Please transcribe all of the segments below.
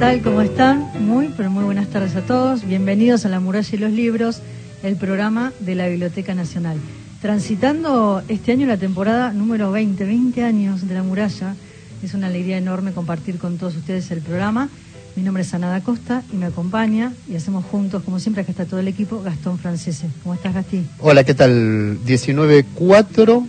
tal? ¿Cómo están? Muy, pero muy buenas tardes a todos. Bienvenidos a La Muralla y los Libros, el programa de la Biblioteca Nacional. Transitando este año la temporada número 20, 20 años de La Muralla, es una alegría enorme compartir con todos ustedes el programa. Mi nombre es Anada Costa y me acompaña y hacemos juntos, como siempre, acá está todo el equipo, Gastón Francese. ¿Cómo estás, Gastí? Hola, ¿qué tal? 19.4,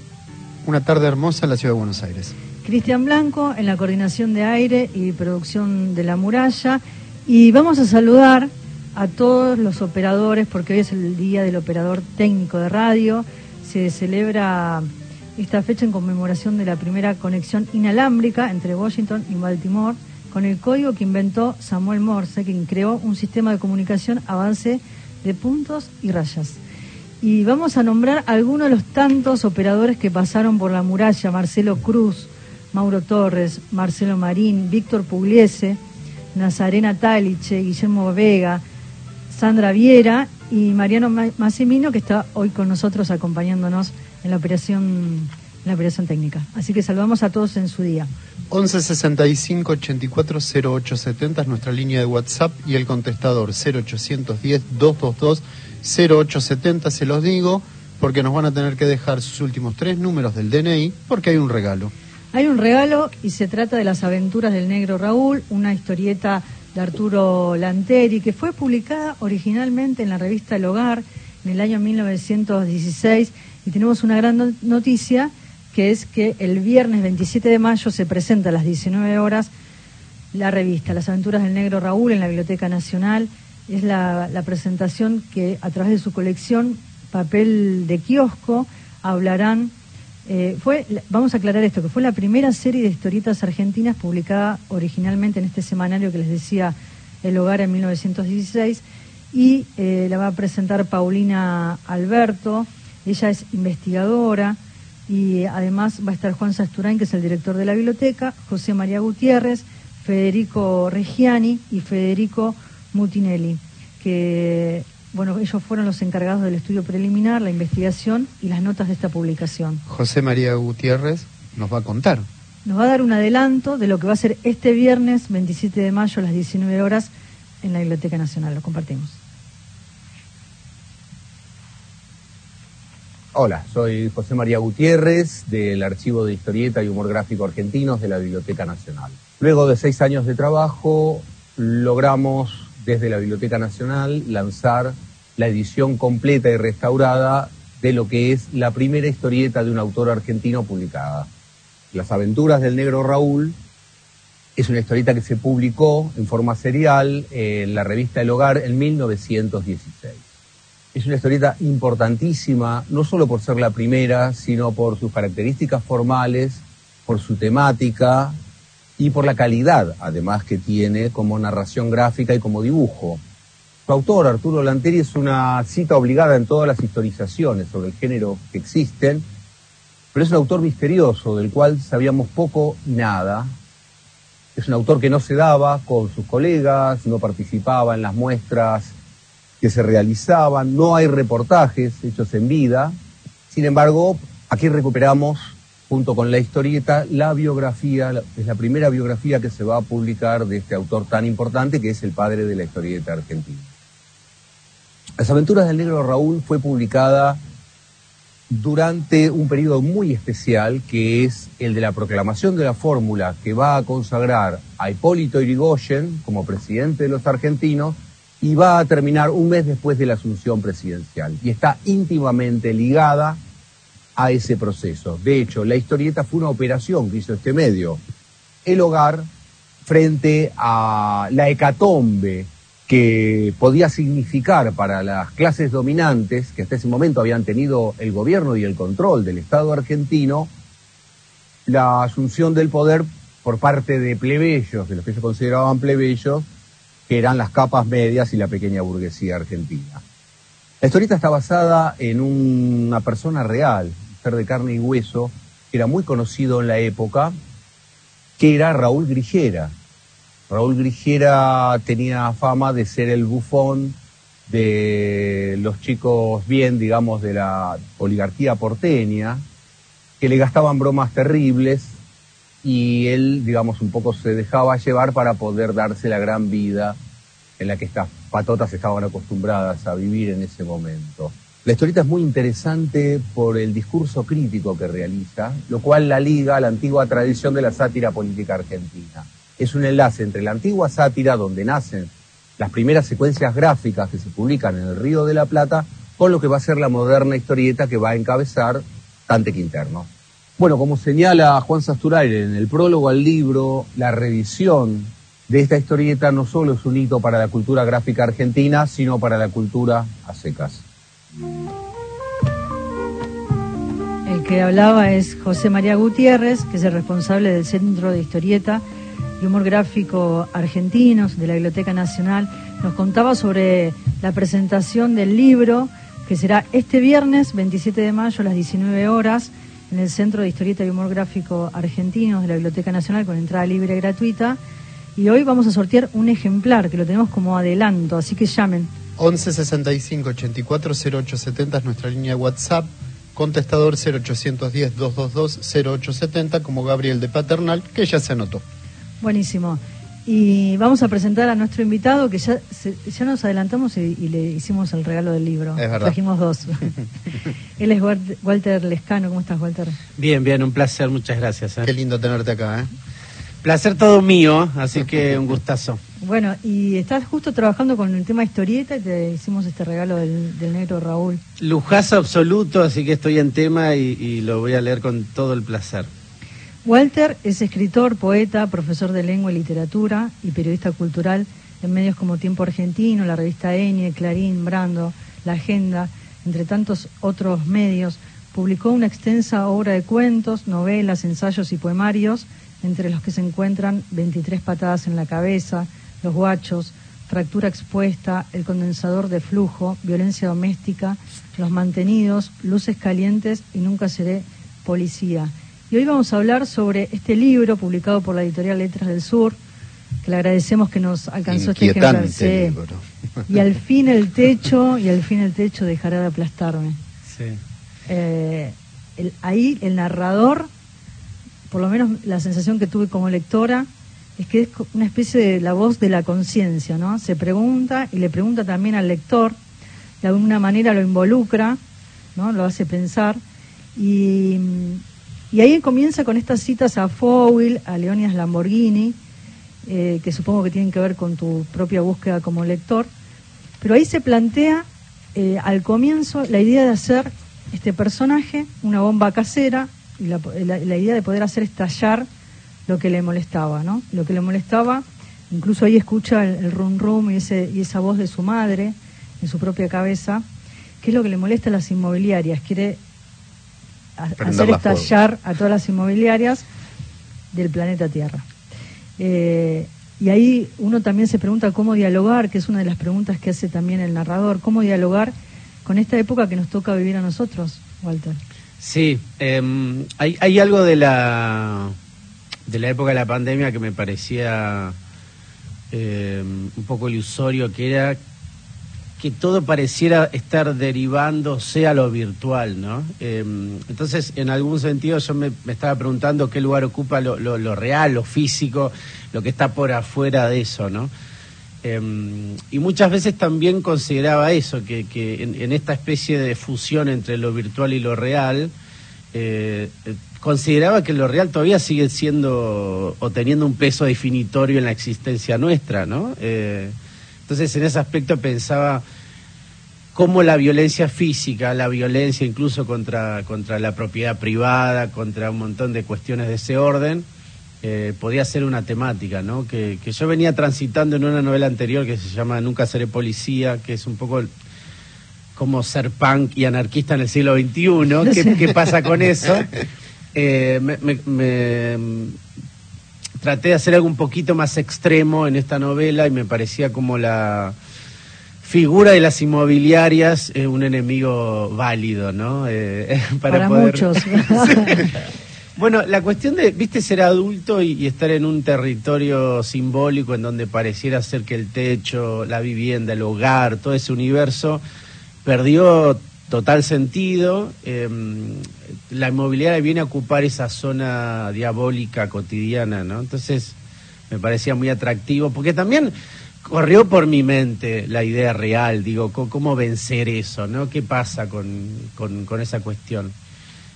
una tarde hermosa en la ciudad de Buenos Aires. Cristian Blanco en la coordinación de aire y producción de La Muralla. Y vamos a saludar a todos los operadores, porque hoy es el día del operador técnico de radio. Se celebra esta fecha en conmemoración de la primera conexión inalámbrica entre Washington y Baltimore con el código que inventó Samuel Morse, quien creó un sistema de comunicación a base de puntos y rayas. Y vamos a nombrar algunos de los tantos operadores que pasaron por la muralla, Marcelo Cruz, Mauro Torres, Marcelo Marín, Víctor Pugliese, Nazarena Taliche, Guillermo Vega, Sandra Viera y Mariano Massimino, que está hoy con nosotros acompañándonos en la operación, en la operación técnica. Así que saludamos a todos en su día. 11 65 84 0870 es nuestra línea de WhatsApp y el contestador 0810 222 0870, se los digo, porque nos van a tener que dejar sus últimos tres números del DNI, porque hay un regalo. Hay un regalo y se trata de las aventuras del negro Raúl, una historieta de Arturo Lanteri que fue publicada originalmente en la revista El Hogar en el año 1916 y tenemos una gran noticia que es que el viernes 27 de mayo se presenta a las 19 horas la revista Las aventuras del negro Raúl en la Biblioteca Nacional. Es la, presentación que a través de su colección Papel de Kiosco hablarán. Eh, fue, vamos a aclarar esto, que fue la primera serie de historietas argentinas publicada originalmente en este semanario que les decía El Hogar en 1916 y eh, la va a presentar Paulina Alberto. Ella es investigadora y además va a estar Juan Sasturain, que es el director de la biblioteca, José María Gutiérrez, Federico Reggiani y Federico Mutinelli, que bueno, ellos fueron los encargados del estudio preliminar, la investigación y las notas de esta publicación. José María Gutiérrez nos va a contar. Nos va a dar un adelanto de lo que va a ser este viernes 27 de mayo a las 19 horas en la Biblioteca Nacional. Lo compartimos. Hola, soy José María Gutiérrez del Archivo de Historieta y Humor Gráfico Argentinos de la Biblioteca Nacional. Luego de seis años de trabajo, logramos desde la Biblioteca Nacional lanzar la edición completa y restaurada de lo que es la primera historieta de un autor argentino publicada. Las aventuras del negro Raúl es una historieta que se publicó en forma serial en la revista El Hogar en 1916. Es una historieta importantísima, no solo por ser la primera, sino por sus características formales, por su temática y por la calidad, además, que tiene como narración gráfica y como dibujo. Su autor, Arturo Lanteri, es una cita obligada en todas las historizaciones sobre el género que existen, pero es un autor misterioso, del cual sabíamos poco y nada. Es un autor que no se daba con sus colegas, no participaba en las muestras que se realizaban, no hay reportajes hechos en vida. Sin embargo, aquí recuperamos, junto con la historieta, la biografía, es la primera biografía que se va a publicar de este autor tan importante que es el padre de la historieta argentina. Las aventuras del negro Raúl fue publicada durante un periodo muy especial que es el de la proclamación de la fórmula que va a consagrar a Hipólito Yrigoyen como presidente de los argentinos y va a terminar un mes después de la asunción presidencial y está íntimamente ligada a ese proceso. De hecho, la historieta fue una operación que hizo este medio, el hogar, frente a la hecatombe que podía significar para las clases dominantes, que hasta ese momento habían tenido el gobierno y el control del Estado argentino, la asunción del poder por parte de plebeyos, de los que se consideraban plebeyos, que eran las capas medias y la pequeña burguesía argentina. La historieta está basada en una persona real, ser de carne y hueso, que era muy conocido en la época, que era Raúl Grigera. Raúl Grigera tenía fama de ser el bufón de los chicos bien, digamos, de la oligarquía porteña, que le gastaban bromas terribles y él, digamos, un poco se dejaba llevar para poder darse la gran vida en la que estas patotas estaban acostumbradas a vivir en ese momento. La historieta es muy interesante por el discurso crítico que realiza, lo cual la liga a la antigua tradición de la sátira política argentina. Es un enlace entre la antigua sátira, donde nacen las primeras secuencias gráficas que se publican en el Río de la Plata, con lo que va a ser la moderna historieta que va a encabezar Tante Quinterno. Bueno, como señala Juan Sasturaire en el prólogo al libro, la revisión de esta historieta no solo es un hito para la cultura gráfica argentina, sino para la cultura a secas. El que hablaba es José María Gutiérrez, que es el responsable del Centro de Historieta y Humor Gráfico Argentinos de la Biblioteca Nacional. Nos contaba sobre la presentación del libro, que será este viernes 27 de mayo a las 19 horas en el Centro de Historieta y Humor Gráfico Argentinos de la Biblioteca Nacional con entrada libre y gratuita. Y hoy vamos a sortear un ejemplar que lo tenemos como adelanto, así que llamen 11 65 84 0870 es nuestra línea de WhatsApp. Contestador 0810 222 0870 como Gabriel de Paternal, que ya se anotó. Buenísimo. Y vamos a presentar a nuestro invitado, que ya, ya nos adelantamos y, le hicimos el regalo del libro. Es verdad. Trajimos dos. Él es Walter Lescano. ¿Cómo estás, Walter? Bien, bien, un placer, muchas gracias. ¿eh? Qué lindo tenerte acá. ¿eh? Placer todo mío, así que un gustazo. Bueno, y estás justo trabajando con el tema historieta y te hicimos este regalo del, negro Raúl. Lujazo absoluto, así que estoy en tema y, lo voy a leer con todo el placer. Walter es escritor, poeta, profesor de lengua y literatura y periodista cultural en medios como Tiempo Argentino, la revista Enie, Clarín, Brando, La Agenda, entre tantos otros medios. Publicó una extensa obra de cuentos, novelas, ensayos y poemarios entre los que se encuentran 23 patadas en la cabeza, los guachos, fractura expuesta, el condensador de flujo, violencia doméstica, los mantenidos, luces calientes y nunca seré policía. Y hoy vamos a hablar sobre este libro publicado por la editorial Letras del Sur, que le agradecemos que nos alcanzó este ejemplar. Y al fin el techo, y al fin el techo dejará de aplastarme. Sí. Eh, ahí el narrador por lo menos la sensación que tuve como lectora, es que es una especie de la voz de la conciencia, ¿no? Se pregunta y le pregunta también al lector, de alguna manera lo involucra, ¿no? Lo hace pensar. Y, ahí comienza con estas citas a Fowell, a Leonidas Lamborghini, eh, que supongo que tienen que ver con tu propia búsqueda como lector. Pero ahí se plantea eh, al comienzo la idea de hacer este personaje una bomba casera y la, idea de poder hacer estallar lo que le molestaba, ¿no? Lo que le molestaba, incluso ahí escucha el, rum rum y, ese, y esa voz de su madre en su propia cabeza, que es lo que le molesta a las inmobiliarias, quiere hacer estallar a todas las inmobiliarias del planeta Tierra. Eh, y ahí uno también se pregunta cómo dialogar, que es una de las preguntas que hace también el narrador, cómo dialogar con esta época que nos toca vivir a nosotros, Walter. Sí, em, hay, hay, algo de la, de la época de la pandemia que me parecía em, un poco ilusorio, que era que todo pareciera estar derivándose a lo virtual, ¿no? Em, entonces, en algún sentido, yo me, estaba preguntando qué lugar ocupa lo, lo, real, lo físico, lo que está por afuera de eso, ¿no? Em, y muchas veces también consideraba eso, que, en, esta especie de fusión entre lo virtual y lo real, eh, eh, consideraba que lo real todavía sigue siendo o teniendo un peso definitorio en la existencia nuestra, ¿no? Eh, entonces en ese aspecto pensaba cómo la violencia física, la violencia incluso contra, contra la propiedad privada, contra un montón de cuestiones de ese orden, eh, podía ser una temática, ¿no? Que, yo venía transitando en una novela anterior que se llama Nunca seré policía, que es un poco como ser punk y anarquista en el siglo XXI. ¿Qué, pasa con eso? Eh, me, traté de hacer algo un poquito más extremo en esta novela y me parecía como la figura de las inmobiliarias un enemigo válido, ¿no? Eh, para, muchos. Bueno, la cuestión de, viste, ser adulto y, estar en un territorio simbólico en donde pareciera ser que el techo, la vivienda, el hogar, todo ese universo, perdió total sentido. Em, la inmobiliaria viene a ocupar esa zona diabólica cotidiana, ¿no? Entonces me parecía muy atractivo, porque también corrió por mi mente la idea real, digo, cómo vencer eso, ¿no? ¿Qué pasa con, con, esa cuestión?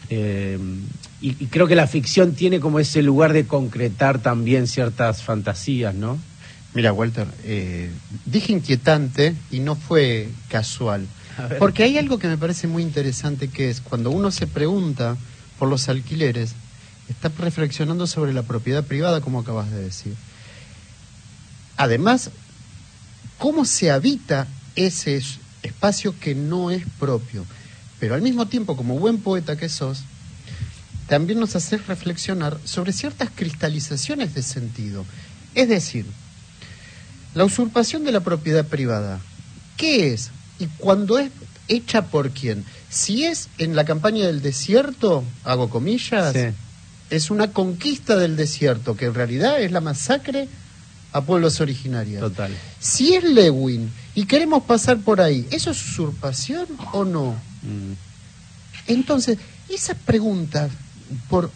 Em, y, creo que la ficción tiene como ese lugar de concretar también ciertas fantasías, ¿no? Mira, Walter, eh, dije inquietante y no fue casual. Porque hay algo que me parece muy interesante que es cuando uno se pregunta por los alquileres, está reflexionando sobre la propiedad privada, como acabas de decir. Además, cómo se habita ese espacio que no es propio. Pero al mismo tiempo, como buen poeta que sos, también nos hace reflexionar sobre ciertas cristalizaciones de sentido. Es decir, la usurpación de la propiedad privada, ¿qué es? y cuando es hecha por quién. Si es en la campaña del desierto, hago comillas, es una conquista del desierto, que en realidad es la masacre a pueblos originarios. Total. Si es Lewin y queremos pasar por ahí, ¿eso es usurpación o no? Mm. Entonces, esa pregunta por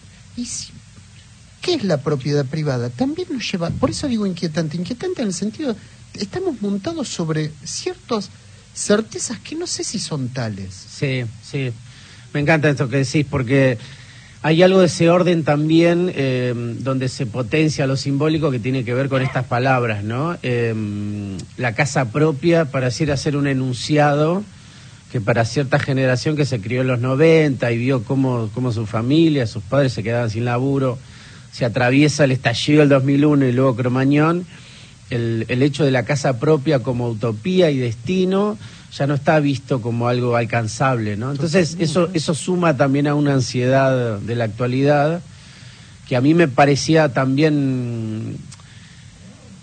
¿qué es la propiedad privada? También nos lleva, por eso digo inquietante, inquietante en el sentido, estamos montados sobre ciertos certezas que no sé si son tales. Sí, sí. Me encanta esto que decís porque hay algo de ese orden también eh, donde se potencia lo simbólico que tiene que ver con estas palabras, ¿no? Eh, la casa propia pareciera ser un enunciado que para cierta generación que se crió en los 90 y vio cómo, cómo su familia, sus padres se quedaban sin laburo, se atraviesa el estallido del 2001 y luego Cromañón el, el hecho de la casa propia como utopía y destino ya no está visto como algo alcanzable, ¿no? Entonces eso, eso suma también a una ansiedad de la actualidad que a mí me parecía también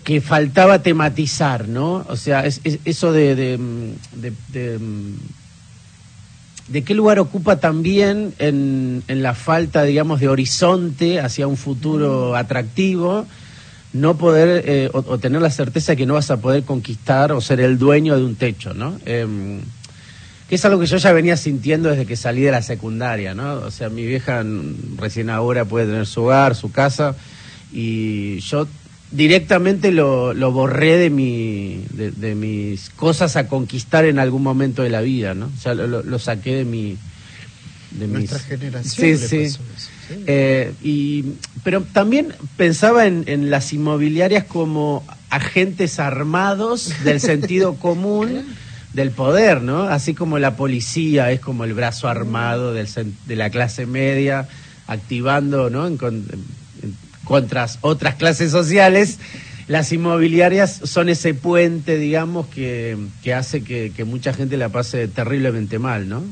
que faltaba tematizar, ¿no? O sea, es, eso de, de, de, de, qué lugar ocupa también en, en la falta, digamos, de horizonte hacia un futuro atractivo no poder eh, o, tener la certeza de que no vas a poder conquistar o ser el dueño de un techo, ¿no? Em, que es algo que yo ya venía sintiendo desde que salí de la secundaria, ¿no? O sea, mi vieja recién ahora puede tener su hogar, su casa, y yo directamente lo, lo borré de, mi, de, mis cosas a conquistar en algún momento de la vida, ¿no? O sea, lo, saqué de mi... De Nuestra generación. Sí, sí. Eh, y, pero también pensaba en, las inmobiliarias como agentes armados del sentido común del poder, ¿no? Así como la policía es como el brazo armado del, de la clase media, activando, ¿no? En, contra otras clases sociales, las inmobiliarias son ese puente, digamos, que, que hace que, mucha gente la pase terriblemente mal, ¿no?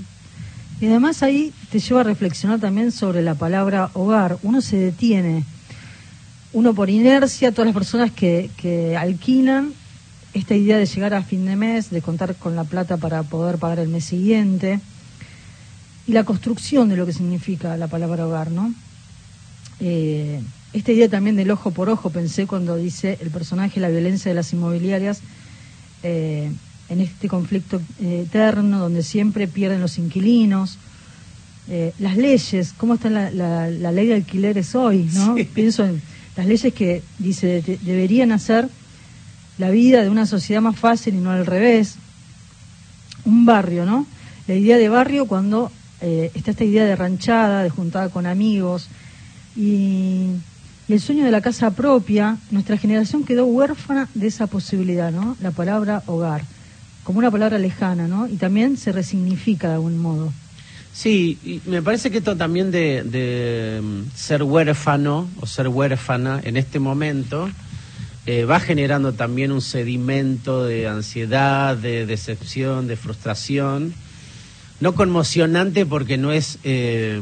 Y además ahí te lleva a reflexionar también sobre la palabra hogar. Uno se detiene, uno por inercia, todas las personas que, que alquilan, esta idea de llegar a fin de mes, de contar con la plata para poder pagar el mes siguiente, y la construcción de lo que significa la palabra hogar, ¿no? Eh, esta idea también del ojo por ojo, pensé cuando dice el personaje la violencia de las inmobiliarias, eh, en este conflicto eh, eterno donde siempre pierden los inquilinos. Eh, las leyes, cómo está la, la, ley de alquileres hoy, ¿no? Pienso en las leyes que dice deberían hacer la vida de una sociedad más fácil y no al revés. Un barrio, ¿no? La idea de barrio cuando eh, está esta idea de ranchada, de juntada con amigos y, el sueño de la casa propia, nuestra generación quedó huérfana de esa posibilidad, ¿no? La palabra hogar como una palabra lejana, ¿no? Y también se resignifica de algún modo. Sí, y me parece que esto también de, mm, ser huérfano o ser huérfana en este momento eh, va generando también un sedimento de ansiedad, de decepción, de frustración. No conmocionante porque no es eh,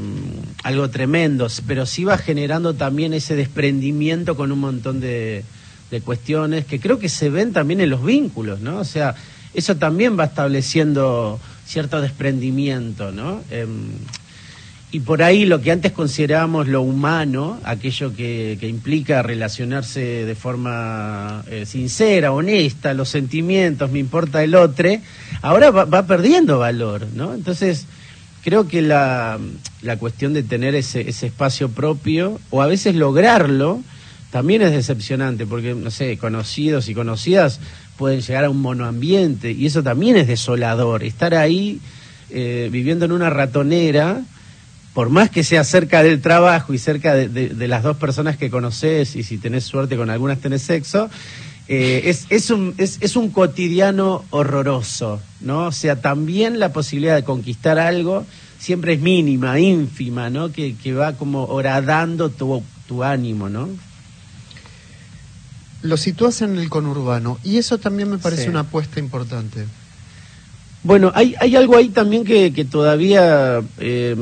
algo tremendo, pero sí va generando también ese desprendimiento con un montón de, de cuestiones que creo que se ven también en los vínculos, ¿no? O sea, eso también va estableciendo cierto desprendimiento, ¿no? Em, y por ahí lo que antes considerábamos lo humano, aquello que, implica relacionarse de forma eh, sincera, honesta, los sentimientos, me importa el otro, ahora va, perdiendo valor, ¿no? Entonces, creo que la, la cuestión de tener ese, ese espacio propio, o a veces lograrlo, también es decepcionante, porque, no sé, conocidos y conocidas pueden llegar a un monoambiente, y eso también es desolador, estar ahí eh, viviendo en una ratonera, por más que sea cerca del trabajo y cerca de, las dos personas que conoces y si tenés suerte con algunas tenés sexo, eh, es, es, un, es, es, un cotidiano horroroso, ¿no? O sea, también la posibilidad de conquistar algo siempre es mínima, ínfima, ¿no? Que, que va como horadando tu, tu ánimo, ¿no? Lo sitúas en el conurbano y eso también me parece una apuesta importante. Bueno, hay, hay algo ahí también que, que todavía, eh,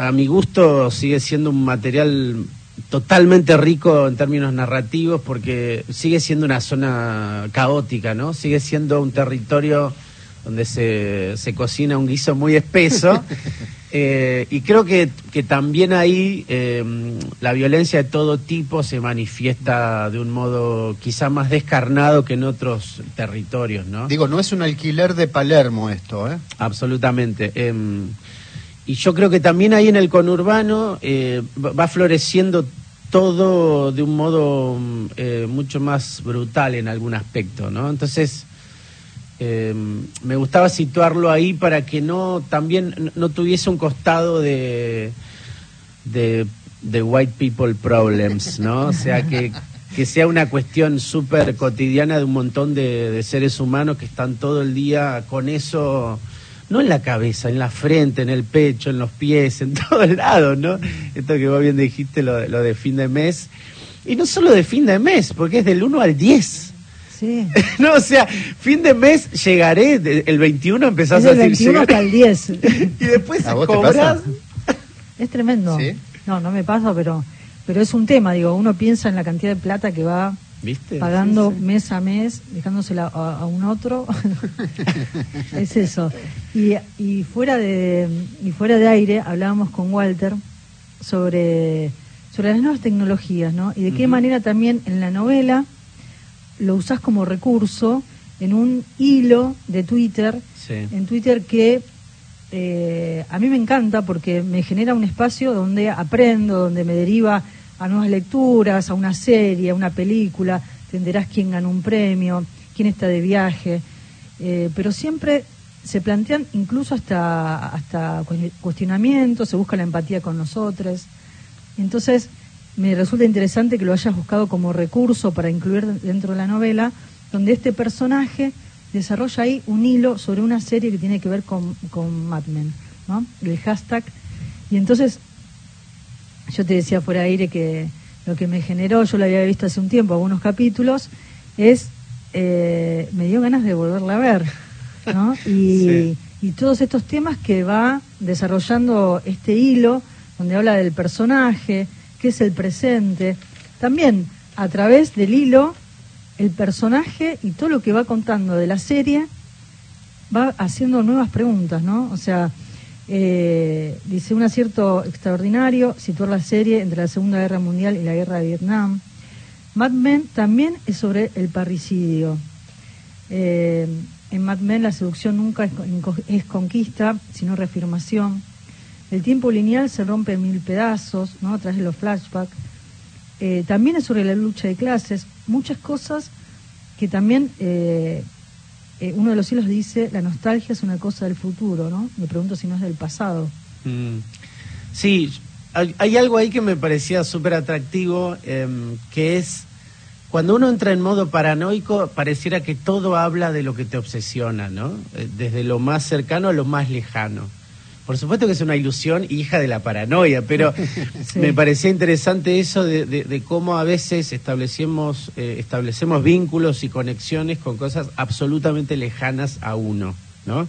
a mi gusto, sigue siendo un material totalmente rico en términos narrativos porque sigue siendo una zona caótica, ¿no? Sigue siendo un territorio donde se, se cocina un guiso muy espeso Eh, y creo que, que también ahí eh, la violencia de todo tipo se manifiesta de un modo quizá más descarnado que en otros territorios, ¿no? Digo, no es un alquiler de Palermo esto, ¿eh? Absolutamente. Em, y yo creo que también ahí en el conurbano eh, va floreciendo todo de un modo mucho más brutal en algún aspecto, ¿no? Entonces eh, me gustaba situarlo ahí para que no también no tuviese un costado de, de, white people problems, ¿no? O sea, que, que sea una cuestión súper cotidiana de un montón de, seres humanos que están todo el día con eso, no en la cabeza, en la frente, en el pecho, en los pies, en todos lados, ¿no? Esto que vos bien dijiste, lo, lo de fin de mes. Y no solo de fin de mes, porque es del 1 al 10. no, o sea, fin de mes llegaré, el 21 empezás a decir. El 21 hasta el 10. y después cobras. Es tremendo. No, no me pasa, pero, pero es un tema, digo, uno piensa en la cantidad de plata que va pagando mes a mes, dejándosela a, un otro. es eso. Y, y, fuera de, y fuera de aire hablábamos con Walter sobre, sobre las nuevas tecnologías, ¿no? Y de qué manera también en la novela lo usás como recurso en un hilo de Twitter, en Twitter que eh, a mí me encanta porque me genera un espacio donde aprendo, donde me deriva a nuevas lecturas, a una serie, a una película, entenderás quién ganó un premio, quién está de viaje, eh, pero siempre se plantean incluso hasta, hasta cuestionamientos, se busca la empatía con nosotros. Entonces, me resulta interesante que lo hayas buscado como recurso para incluir dentro de la novela, donde este personaje desarrolla ahí un hilo sobre una serie que tiene que ver con, con Mad Men, ¿no? El hashtag. Y entonces, yo te decía fuera de aire que lo que me generó, yo lo había visto hace un tiempo, algunos capítulos, es, eh, me dio ganas de volverla a ver, ¿no? Y, y todos estos temas que va desarrollando este hilo, donde habla del personaje, que es el presente. También a través del hilo, el personaje y todo lo que va contando de la serie va haciendo nuevas preguntas, ¿no? O sea, eh, dice un acierto extraordinario situar la serie entre la Segunda Guerra Mundial y la Guerra de Vietnam. Mad Men también es sobre el parricidio. Eh, en Mad Men la seducción nunca es, es conquista, sino reafirmación. El tiempo lineal se rompe en mil pedazos, ¿no? A través de los flashbacks. Eh, también es sobre la lucha de clases, muchas cosas que también eh, eh, uno de los hilos dice, la nostalgia es una cosa del futuro, ¿no? Me pregunto si no es del pasado. Mm. Sí, hay, algo ahí que me parecía súper atractivo, em, que es cuando uno entra en modo paranoico, pareciera que todo habla de lo que te obsesiona, ¿no? Desde lo más cercano a lo más lejano. Por supuesto que es una ilusión hija de la paranoia, pero me parecía interesante eso de, cómo a veces establecemos, eh, establecemos vínculos y conexiones con cosas absolutamente lejanas a uno, ¿no?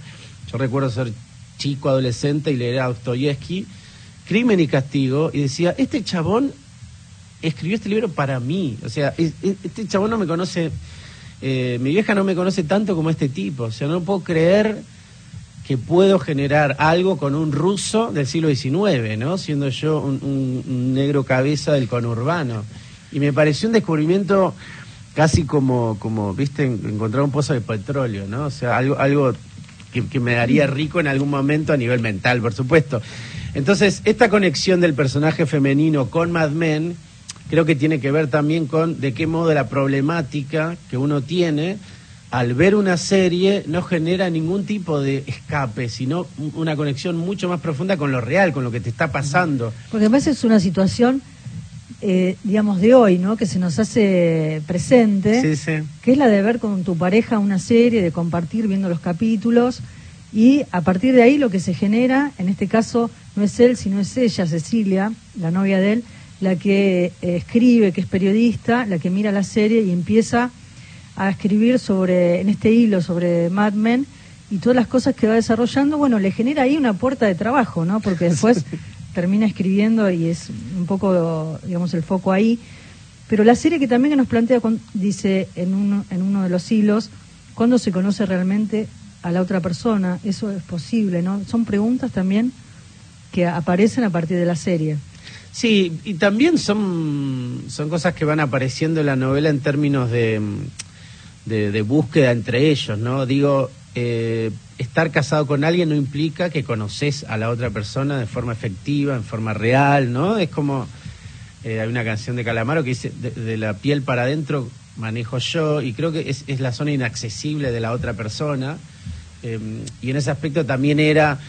Yo recuerdo ser chico, adolescente y leer a Dostoyevsky, Crimen y Castigo, y decía, este chabón escribió este libro para mí, o sea, este chabón no me conoce, eh, mi vieja no me conoce tanto como este tipo, o sea, no puedo creer que puedo generar algo con un ruso del siglo XIX, ¿no? Siendo yo un, negro cabeza del conurbano. Y me pareció un descubrimiento casi como, como viste, encontrar un pozo de petróleo, ¿no? O sea, algo, algo que, me daría rico en algún momento a nivel mental, por supuesto. Entonces, esta conexión del personaje femenino con Mad Men creo que tiene que ver también con de qué modo la problemática que uno tiene al ver una serie no genera ningún tipo de escape, sino una conexión mucho más profunda con lo real, con lo que te está pasando. Porque además es una situación eh, digamos, de hoy, ¿no? Que se nos hace presente, que es la de ver con tu pareja una serie, de compartir viendo los capítulos, y a partir de ahí lo que se genera, en este caso, no es él, sino es ella, Cecilia, la novia de él, la que eh, escribe, que es periodista, la que mira la serie y empieza a escribir sobre, en este hilo, sobre Mad Men, y todas las cosas que va desarrollando, bueno, le genera ahí una puerta de trabajo, ¿no? Porque después termina escribiendo y es un poco, digamos, el foco ahí. Pero la serie que también nos plantea, dice en uno, en uno de los hilos, ¿cuándo se conoce realmente a la otra persona? Eso es posible, ¿no? Son preguntas también que aparecen a partir de la serie. Sí, y también son, son cosas que van apareciendo en la novela en términos de, de, búsqueda entre ellos, ¿no? Digo, eh, estar casado con alguien no implica que conoces a la otra persona de forma efectiva, en forma real, ¿no? Es como, eh, hay una canción de Calamaro que dice, de, la piel para adentro manejo yo, y creo que es, la zona inaccesible de la otra persona, eh, y en ese aspecto también era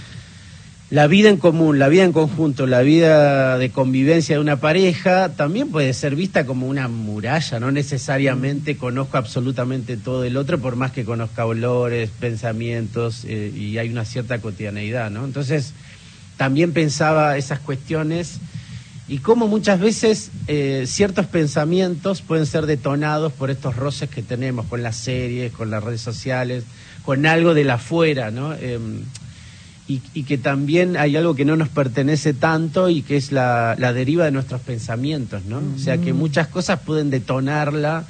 la vida en común, la vida en conjunto, la vida de convivencia de una pareja también puede ser vista como una muralla, no necesariamente conozco absolutamente todo el otro, por más que conozca olores, pensamientos eh, y hay una cierta cotidianeidad, ¿no? Entonces, también pensaba esas cuestiones y cómo muchas veces eh, ciertos pensamientos pueden ser detonados por estos roces que tenemos con las series, con las redes sociales, con algo de la afuera, ¿no? Em, y, que también hay algo que no nos pertenece tanto y que es la, deriva de nuestros pensamientos, ¿no? O sea que muchas cosas pueden detonarla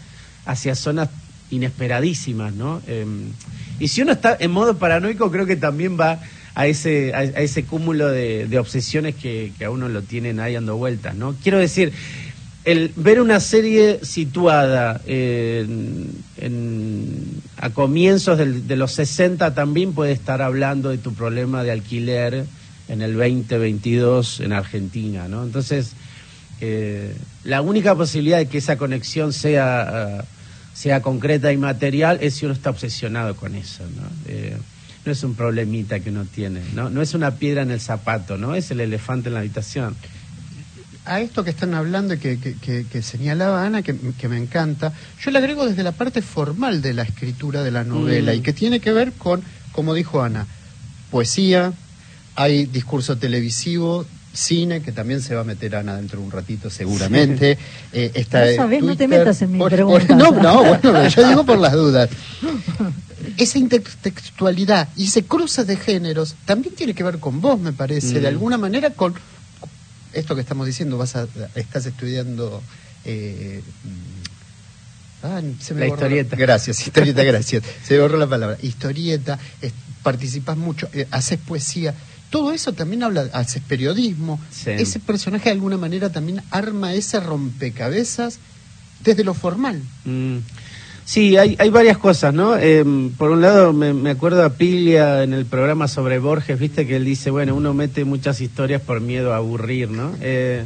hacia zonas inesperadísimas, ¿no? Em, y si uno está en modo paranoico, creo que también va a ese, a, ese cúmulo de, obsesiones que, que, a uno lo tienen ahí dando vueltas, ¿no? Quiero decir, el ver una serie situada en, a comienzos de los 60 también puede estar hablando de tu problema de alquiler en el 2022 en Argentina, ¿no? Entonces, eh, la única posibilidad de que esa conexión sea, sea concreta y material es si uno está obsesionado con eso, ¿no? Eh, no es un problemita que uno tiene, ¿no? No es una piedra en el zapato, ¿no? Es el elefante en la habitación a esto que están hablando y que, señalaba Ana, que, me encanta, yo le agrego desde la parte formal de la escritura de la novela y mm. que tiene que ver con, como dijo Ana, poesía, hay discurso televisivo, cine, que también se va a meter Ana dentro de un ratito seguramente. Eh, está no sabes, no te metas en mi pregunta. no, no, bueno, yo digo por las dudas. Esa intertextualidad y ese cruce de géneros también tiene que ver con vos, me parece, de mm. alguna manera con esto que estamos diciendo, vas a, estás estudiando... Eh, ah, se me la historieta. gracias, historieta, gracias. Se me borró la palabra. Historieta, participas mucho, eh, haces poesía. Todo eso también habla, haces periodismo. Ese personaje de alguna manera también arma ese rompecabezas desde lo formal. Mm. Sí, hay, hay varias cosas, ¿no? Em, por un lado, me, acuerdo a Pilia en el programa sobre Borges, viste que él dice, bueno, uno mete muchas historias por miedo a aburrir, ¿no? Eh,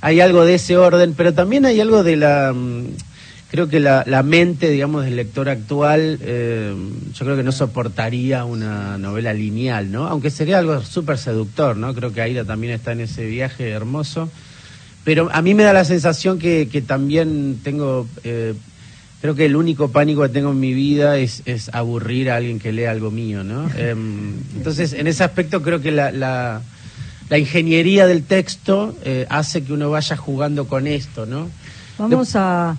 hay algo de ese orden, pero también hay algo de la... Mm, creo que la, la mente, digamos, del lector actual, eh, yo creo que no soportaría una novela lineal, ¿no? Aunque sería algo súper seductor, ¿no? Creo que Aida también está en ese viaje hermoso. Pero a mí me da la sensación que, que también tengo... Eh, creo que el único pánico que tengo en mi vida es, es aburrir a alguien que lea algo mío, ¿no? Em, entonces, en ese aspecto creo que la, la, ingeniería del texto eh, hace que uno vaya jugando con esto, ¿no? Vamos a,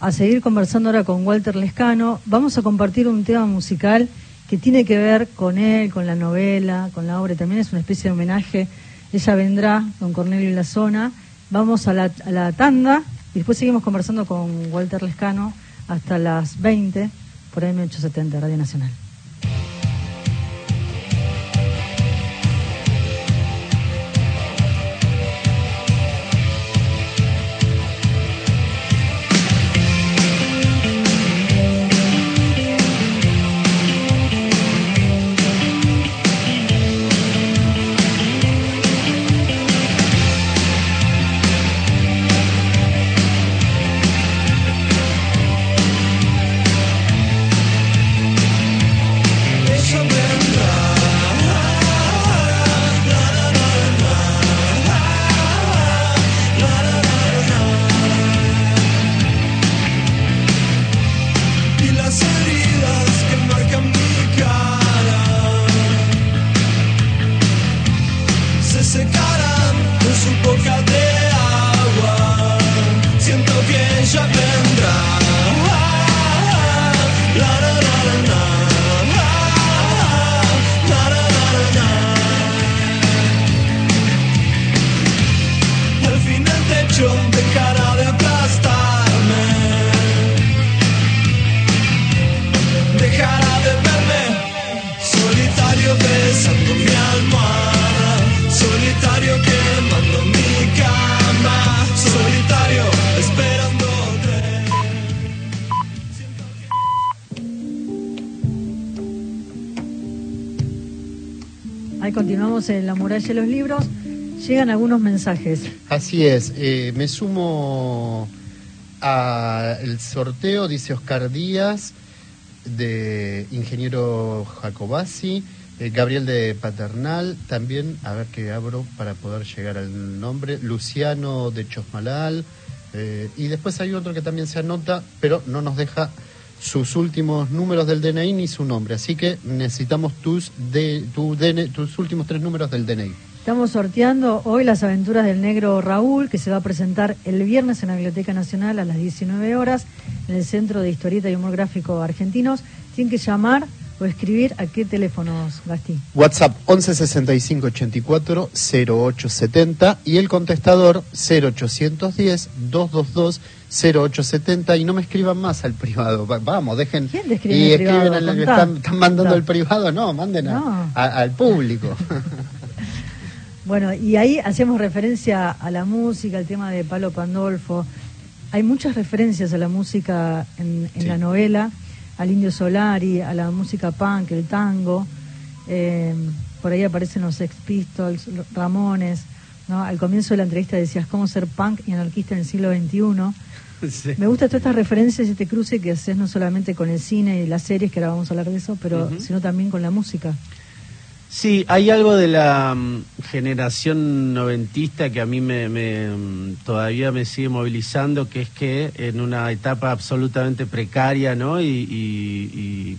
a seguir conversando ahora con Walter Lescano. Vamos a compartir un tema musical que tiene que ver con él, con la novela, con la obra. También es una especie de homenaje. Ella vendrá con Cornelio y la zona. Vamos a la, a la tanda y después seguimos conversando con Walter Lescano hasta las 20 por M870, Radio Nacional. Muralla de los libros. Llegan algunos mensajes. Así es, eh, me sumo al sorteo, dice Oscar Díaz, de Ingeniero Jacobasi, eh, Gabriel de Paternal, también, a ver qué abro para poder llegar al nombre, Luciano de Chosmalal, eh, y después hay otro que también se anota, pero no nos deja sus últimos números del DNI ni su nombre, así que necesitamos tus, de, tu tus últimos tres números del DNI. Estamos sorteando hoy las aventuras del negro Raúl, que se va a presentar el viernes en la Biblioteca Nacional a las 19 horas en el Centro de Historieta y Humor Gráfico Argentinos. Tienen que llamar o escribir a qué teléfonos, Gastí. WhatsApp 11 65 84 0870 y el contestador 0810 222 0870 y no me escriban más al privado. Va- Vamos, dejen. ¿Quién te escribe y el escriben privado? al- están, están mandando al privado, no, manden a- No. a- al público. Bueno, y ahí hacemos referencia a la música, al tema de Palo Pandolfo. Hay muchas referencias a la música en, en Sí. la novela, al Indio Solari, a la música punk, el tango. Eh, por ahí aparecen los Sex Pistols, Ramones. ¿no? Al comienzo de la entrevista decías cómo ser punk y anarquista en el siglo XXI. Sí. Me gustan todas estas referencias y este cruce que haces no solamente con el cine y las series, que ahora vamos a hablar de eso, pero sino también con la música. Sí, hay algo de la mm, generación noventista que a mí me, me, mm, todavía me sigue movilizando, que es que en una etapa absolutamente precaria, ¿no? Y, y- y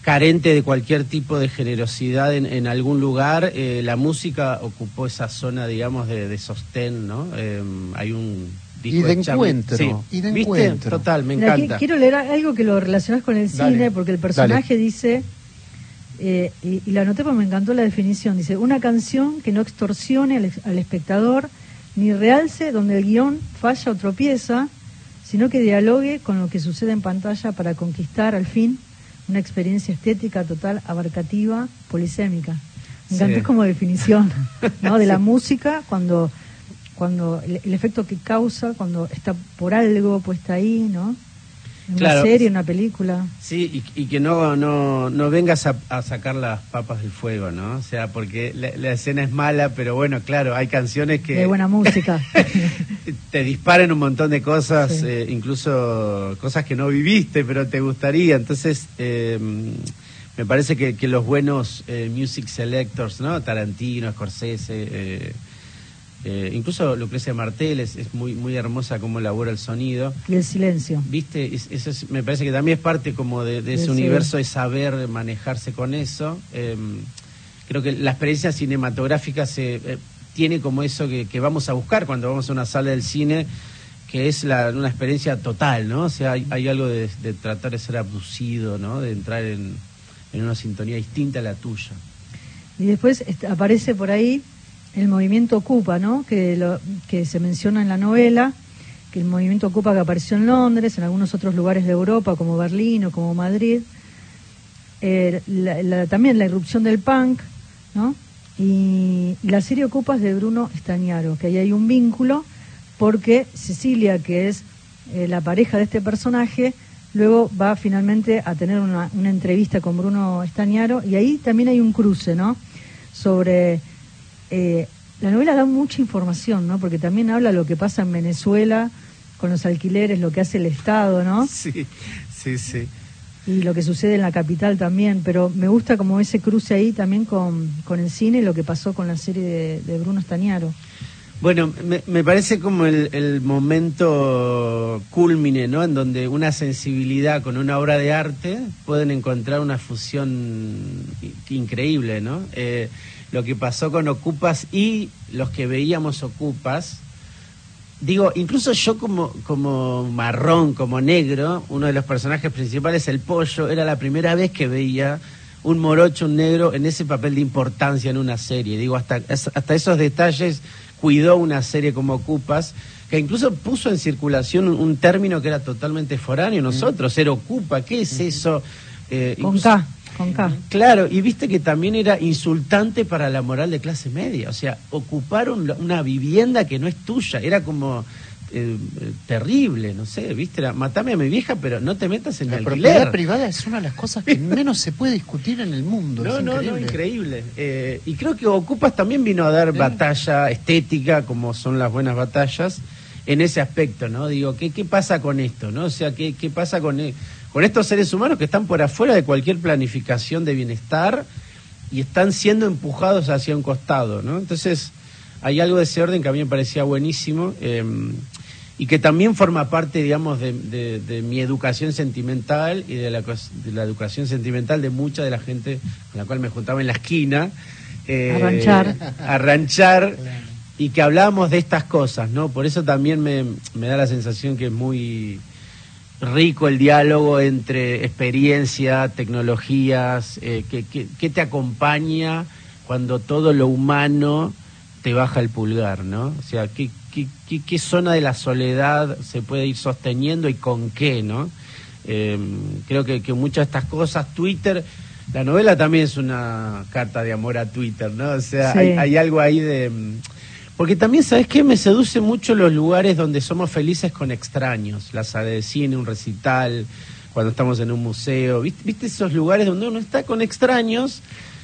carente de cualquier tipo de generosidad en, en algún lugar, eh, la música ocupó esa zona, digamos, de, de sostén, ¿no? Eh, hay un Y de encuentro, Sí. y de ¿Viste? encuentro. Total, me Mira, encanta. quiero leer algo que lo relacionás con el Dale, cine, porque el personaje dice, eh, y, y la anoté porque me encantó la definición, dice, una canción que no extorsione al, ex- al espectador, ni realce donde el guion falla o tropieza, sino que dialogue con lo que sucede en pantalla para conquistar al fin una experiencia estética total, abarcativa, polisémica. Me encantó Sí. como definición ¿no? de la música cuando cuando el, el efecto que causa cuando está por algo puesta ahí, ¿no? En Claro. una serie, una película. Sí, y, y que no, no, no vengas a, a sacar las papas del fuego, ¿no? O sea, porque la, la escena es mala, pero bueno, claro, hay canciones que De buena música. te disparan un montón de cosas, Sí. eh, incluso cosas que no viviste, pero te gustaría. Entonces, eh, me parece que, que los buenos eh, music selectors, ¿no? Tarantino, Scorsese, eh, incluso Lucrecia Martel es, es muy, muy hermosa cómo elabora el sonido. y el silencio. Viste, Es- es- me parece que también es parte como de, de ese Sí, universo de saber manejarse con eso. Eh, creo que la experiencia cinematográfica se eh, tiene como eso que, que vamos a buscar cuando vamos a una sala del cine, que es la, una experiencia total, ¿no? O sea, hay, hay algo de, de tratar de ser abducido, ¿no? De entrar en, en una sintonía distinta a la tuya. Y después aparece por ahí el movimiento Ocupa, ¿no? Que, lo, que se menciona en la novela, que el movimiento Ocupa que apareció en Londres, en algunos otros lugares de Europa, como Berlín o como Madrid. Eh, también la irrupción del punk, ¿no? Y, la serie Ocupa es de Bruno Estañaro, que ahí hay un vínculo, porque Cecilia, que es eh, la pareja de este personaje, luego va finalmente a tener una, una entrevista con Bruno Estañaro, y ahí también hay un cruce, ¿no? Sobre. Eh, la novela da mucha información, ¿no? Porque también habla lo que pasa en Venezuela con los alquileres, lo que hace el Estado, ¿no? Sí, sí, sí. y lo que sucede en la capital también, pero me gusta como ese cruce ahí también con, con el cine, lo que pasó con la serie de, de Bruno Estañaro. Bueno, me, me parece como el, el momento culmine, ¿no? En donde una sensibilidad con una obra de arte pueden encontrar una fusión increíble, ¿no? Eh, lo que pasó con Ocupas y los que veíamos Ocupas. Digo, incluso yo como, como marrón, como negro, uno de los personajes principales, el pollo, era la primera vez que veía un morocho, un negro, en ese papel de importancia en una serie. Digo, hasta, hasta esos detalles cuidó una serie como Ocupas, que incluso puso en circulación un, un término que era totalmente foráneo nosotros, ser Ocupa, ¿qué es eso? Eh, Con incluso- K, con K. Claro, y viste que también era insultante para la moral de clase media. O sea, ocuparon una vivienda que no es tuya. Era como eh, terrible, no sé, viste, era, matame a mi vieja, pero no te metas en La el propiedad alquiler. privada es una de las cosas que menos se puede discutir en el mundo. No, es no, increíble. no, increíble. Eh, y creo que Ocupas también vino a dar batalla estética, como son las buenas batallas, en ese aspecto, ¿no? Digo, ¿qué, qué pasa con esto, no? O sea, ¿qué, qué pasa con, e- con estos seres humanos que están por afuera de cualquier planificación de bienestar y están siendo empujados hacia un costado, ¿no? Entonces, hay algo de ese orden que a mí me parecía buenísimo. eh, y que también forma parte, digamos, de, de- de mi educación sentimental y de la, cos- de la educación sentimental de mucha de la gente con la cual me juntaba en la esquina. eh, A ranchar. A ranchar, y que hablábamos de estas cosas, ¿no? Por eso también me, me da la sensación que es muy rico el diálogo entre experiencia, tecnologías, eh, que, que- que te acompaña cuando todo lo humano te baja el pulgar, ¿no? O sea, ¿qué, qué, qué- qué zona de la soledad se puede ir sosteniendo y con qué, ¿no? Eh, creo que, que muchas de estas cosas, Twitter, la novela también es una carta de amor a Twitter, ¿no? O sea, Sí. hay, hay algo ahí de... Porque también, ¿sabes qué? Me seduce mucho los lugares donde somos felices con extraños. La sala de cine, un recital, cuando estamos en un museo. ¿Viste, ¿Viste esos lugares donde uno está con extraños?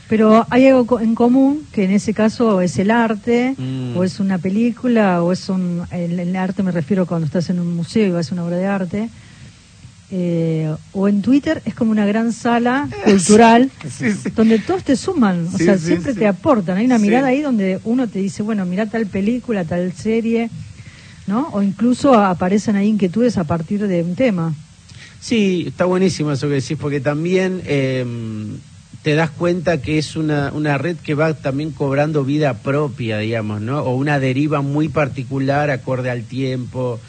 Pero hay algo en común, que en ese caso es el arte, Mm. o es una película, o es un... El, el arte me refiero cuando estás en un museo y vas a una obra de arte. Eh, o en Twitter es como una gran sala cultural Sí, sí. donde todos te suman, o Sí, sea, sí, siempre sí. te aportan. Hay una Sí. mirada ahí donde uno te dice, bueno, mira tal película, tal serie, ¿no? O incluso aparecen ahí inquietudes a partir de un tema. Sí, está buenísimo eso que decís, porque también eh, te das cuenta que es una, una red que va también cobrando vida propia, digamos, ¿no? O una deriva muy particular acorde al tiempo.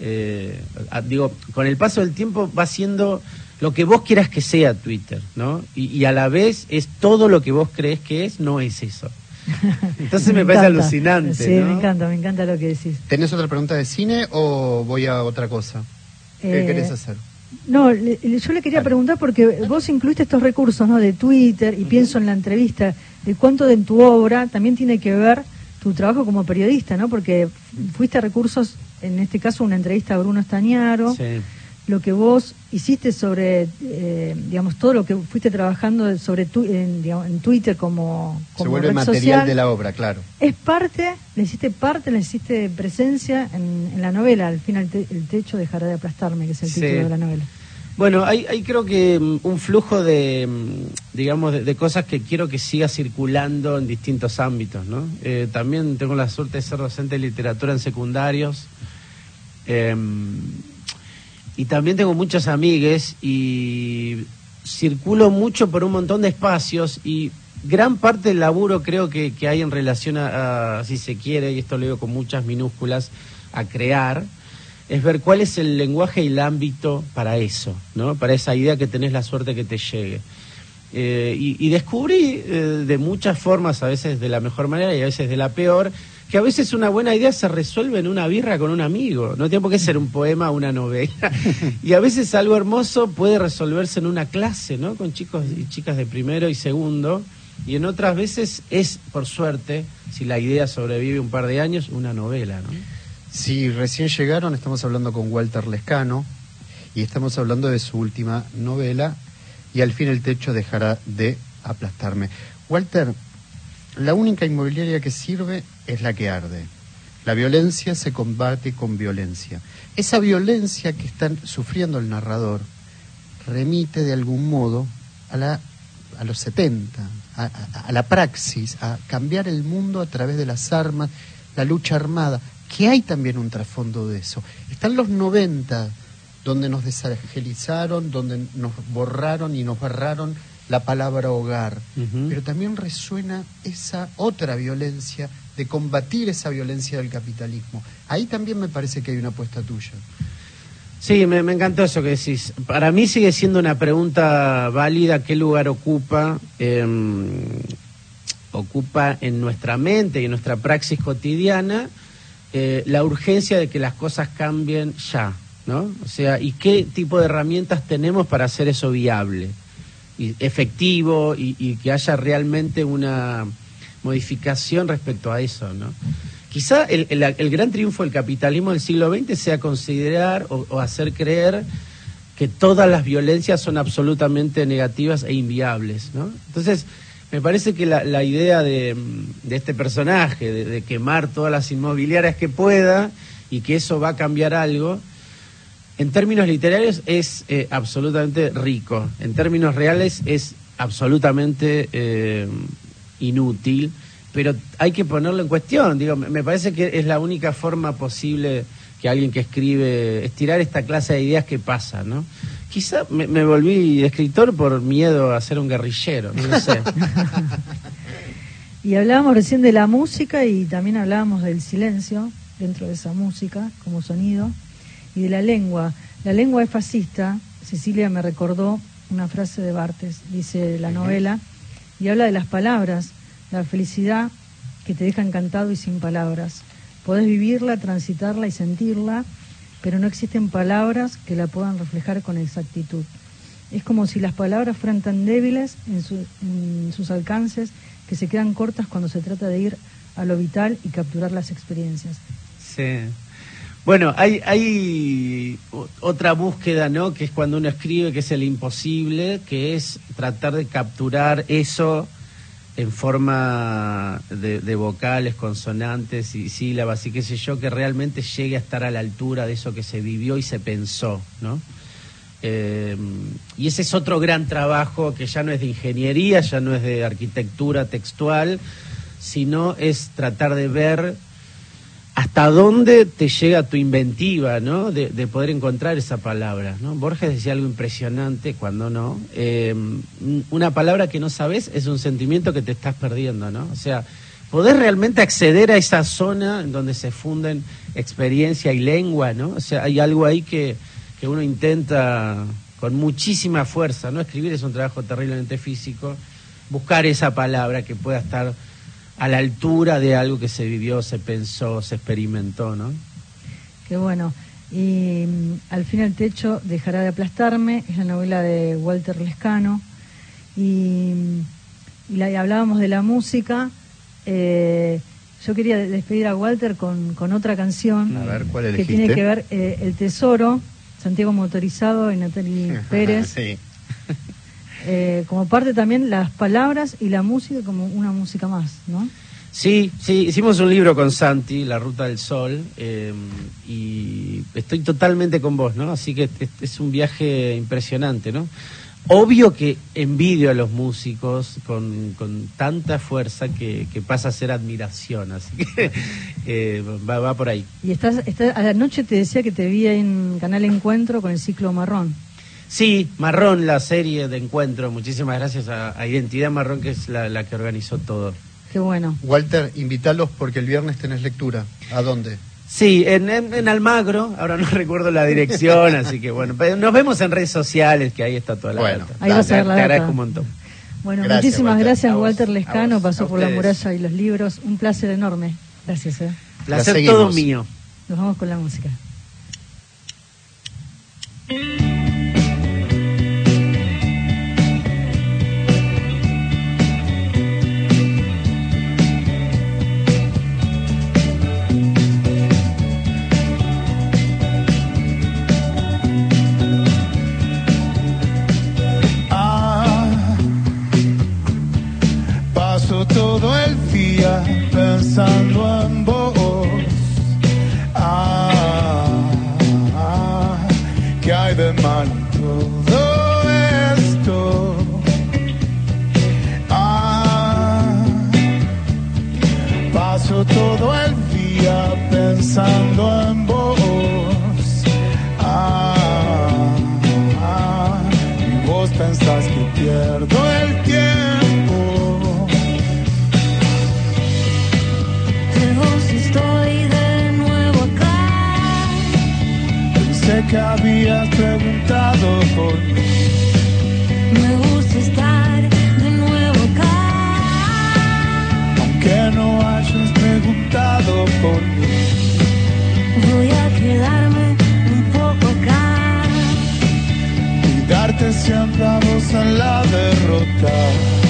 Eh, digo, con el paso del tiempo va siendo lo que vos quieras que sea Twitter, ¿no? Y, y a la vez es todo lo que vos crees que es, no es eso. Entonces me, parece alucinante. Sí, ¿no? me encanta, me encanta lo que decís. ¿Tenés otra pregunta de cine o voy a otra cosa? ¿Qué Eh, querés hacer? No, le- yo le quería preguntar porque vos incluiste estos recursos ¿no? de Twitter y pienso en la entrevista, de cuánto de en tu obra también tiene que ver tu trabajo como periodista, ¿no? Porque fuiste a recursos, en este caso una entrevista a Bruno Estañaro, Sí. lo que vos hiciste sobre, eh, digamos, todo lo que fuiste trabajando sobre tu, en, digamos, en Twitter como, Se como vuelve red material social, de la obra, claro. es parte, le hiciste parte, le hiciste presencia en, en la novela, al final te- el techo dejará de aplastarme, que es el Sí. título de la novela. Bueno, hay, hay creo que mm, un flujo de, mm, digamos, de, cosas que quiero que siga circulando en distintos ámbitos, ¿no? Eh, también tengo la suerte de ser docente de literatura en secundarios. eh, y también tengo muchas amigues y circulo mucho por un montón de espacios y gran parte del laburo creo que, que hay en relación a, a, si se quiere, y esto lo digo con muchas minúsculas, a crear, es ver cuál es el lenguaje y el ámbito para eso, ¿no? Para esa idea que tenés la suerte que te llegue. Eh, y, y descubrí eh, de muchas formas, a veces de la mejor manera y a veces de la peor, que a veces una buena idea se resuelve en una birra con un amigo. No tiene por qué ser un poema o una novela. y a veces algo hermoso puede resolverse en una clase, ¿no? Con chicos y chicas de primero y segundo. Y en otras veces es, por suerte, si la idea sobrevive un par de años, una novela, ¿no? Si recién llegaron, estamos hablando con Walter Lescano y estamos hablando de su última novela y al fin el techo dejará de aplastarme. Walter, la única inmobiliaria que sirve es la que arde. La violencia se combate con violencia. Esa violencia que está sufriendo el narrador remite de algún modo a, la, a los 70, a, a- a la praxis, a cambiar el mundo a través de las armas, la lucha armada, que hay también un trasfondo de eso. Están los 90, donde nos desangelizaron, donde nos borraron y nos barraron la palabra hogar, pero también resuena esa otra violencia de combatir esa violencia del capitalismo. Ahí también me parece que hay una apuesta tuya. Sí, me, me encantó eso que decís. Para mí sigue siendo una pregunta válida qué lugar ocupa, em, ocupa en nuestra mente y en nuestra praxis cotidiana eh, la urgencia de que las cosas cambien ya, ¿no? O sea, y qué tipo de herramientas tenemos para hacer eso viable efectivo y, que haya realmente una modificación respecto a eso, ¿no? Quizá el, gran triunfo del capitalismo del siglo XX sea considerar o hacer creer que todas las violencias son absolutamente negativas e inviables, ¿no? Entonces, me parece que la, la idea de, de este personaje, de, de quemar todas las inmobiliarias que pueda y que eso va a cambiar algo, en términos literarios es eh, absolutamente rico, en términos reales es absolutamente eh, inútil, pero hay que ponerlo en cuestión. Digo, me me parece que es la única forma posible que alguien que escribe estirar esta clase de ideas que pasa, ¿no? Quizá me, me volví escritor por miedo a ser un guerrillero, no lo sé. Y hablábamos recién de la música y también hablábamos del silencio dentro de esa música como sonido y de la lengua. La lengua es fascista. Cecilia me recordó una frase de Bartes, dice la novela, y habla de las palabras, la felicidad que te deja encantado y sin palabras. Podés vivirla, transitarla y sentirla, pero no existen palabras que la puedan reflejar con exactitud. Es como si las palabras fueran tan débiles en, su- sus alcances que se quedan cortas cuando se trata de ir a lo vital y capturar las experiencias. Sí. Bueno, hay, hay otra búsqueda, ¿no? Que es cuando uno escribe, que es el imposible, que es tratar de capturar eso en forma de, vocales, consonantes y sílabas y qué sé yo, que realmente llegue a estar a la altura de eso que se vivió y se pensó, ¿no? Eh, y ese es otro gran trabajo que ya no es de ingeniería, ya no es de arquitectura textual, sino es tratar de ver hasta dónde te llega tu inventiva, ¿no? De, de poder encontrar esa palabra, ¿no? Borges decía algo impresionante, cuando no. eh, una palabra que no sabes es un sentimiento que te estás perdiendo, ¿no? O sea, poder realmente acceder a esa zona en donde se funden experiencia y lengua, ¿no? O sea, hay algo ahí que, que uno intenta con muchísima fuerza, ¿no? Escribir es un trabajo terriblemente físico, buscar esa palabra que pueda estar a la altura de algo que se vivió, se pensó, se experimentó, ¿no? Qué bueno. Y mm, Al fin el techo dejará de aplastarme, es la novela de Walter Lescano. Y, mm, y la, y hablábamos de la música. eh, yo quería despedir a Walter con, con otra canción A ver, ¿cuál que tiene que ver eh, El Tesoro, Santiago Motorizado y Natalie Pérez. Sí. Eh, como parte también las palabras y la música como una música más, ¿no? Sí, sí, hicimos un libro con Santi, La Ruta del Sol, eh, y estoy totalmente con vos, ¿no? Así que es, es un viaje impresionante, ¿no? Obvio que envidio a los músicos con, con tanta fuerza que, que pasa a ser admiración, así que eh, va, va por ahí. Y estás, estás- a la noche te decía que te vi en Canal Encuentro con el ciclo marrón. Sí, Marrón, la serie de encuentro, muchísimas gracias a, a Identidad Marrón, que es la, la que organizó todo. Qué bueno. Walter, invítalos porque el viernes tenés lectura. ¿A dónde? Sí, en, en- en Almagro, ahora no recuerdo la dirección, así que bueno, pero nos vemos en redes sociales, que ahí está toda la Bueno, data. Ahí vas a Te- ver la Te data. agradezco un montón. Bueno, Gracias, muchísimas Walter. gracias, A Walter Lescano. vos, Pasó a por la muralla y los libros. Un placer enorme. Gracias, eh. Placer todo mío. Nos vamos con la música. Paso todo el día pensando en vos. Siempre a vos en la derrota.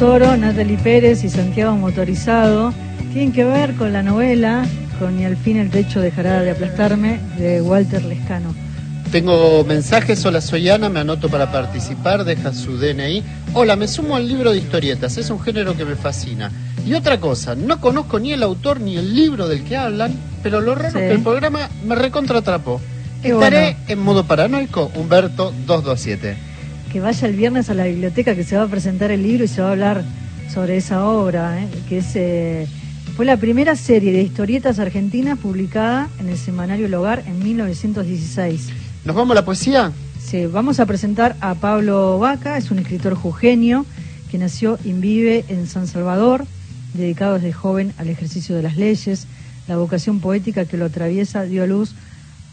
Tesoro, Natalie Pérez y Santiago Motorizado tienen que ver con la novela, con Y al fin el techo dejará de aplastarme, de Walter Lescano. Tengo mensajes, hola soy Ana, me anoto para participar, deja su DNI. Hola, me sumo al libro de historietas, es un género que me fascina. Y otra cosa, no conozco ni el autor ni el libro del que hablan, pero lo raro Sí. es que el programa me recontratrapó. Estaré bueno. en modo paranoico, Humberto 227. Que vaya el viernes a la biblioteca que se va a presentar el libro y se va a hablar sobre esa obra, ¿eh? que es, eh, fue la primera serie de historietas argentinas publicada en el semanario El Hogar en 1916. ¿Nos vamos a la poesía? Sí, vamos a presentar a Pablo Vaca, es un escritor jujeño que nació y vive en San Salvador, dedicado desde joven al ejercicio de las leyes, la vocación poética que lo atraviesa dio a luz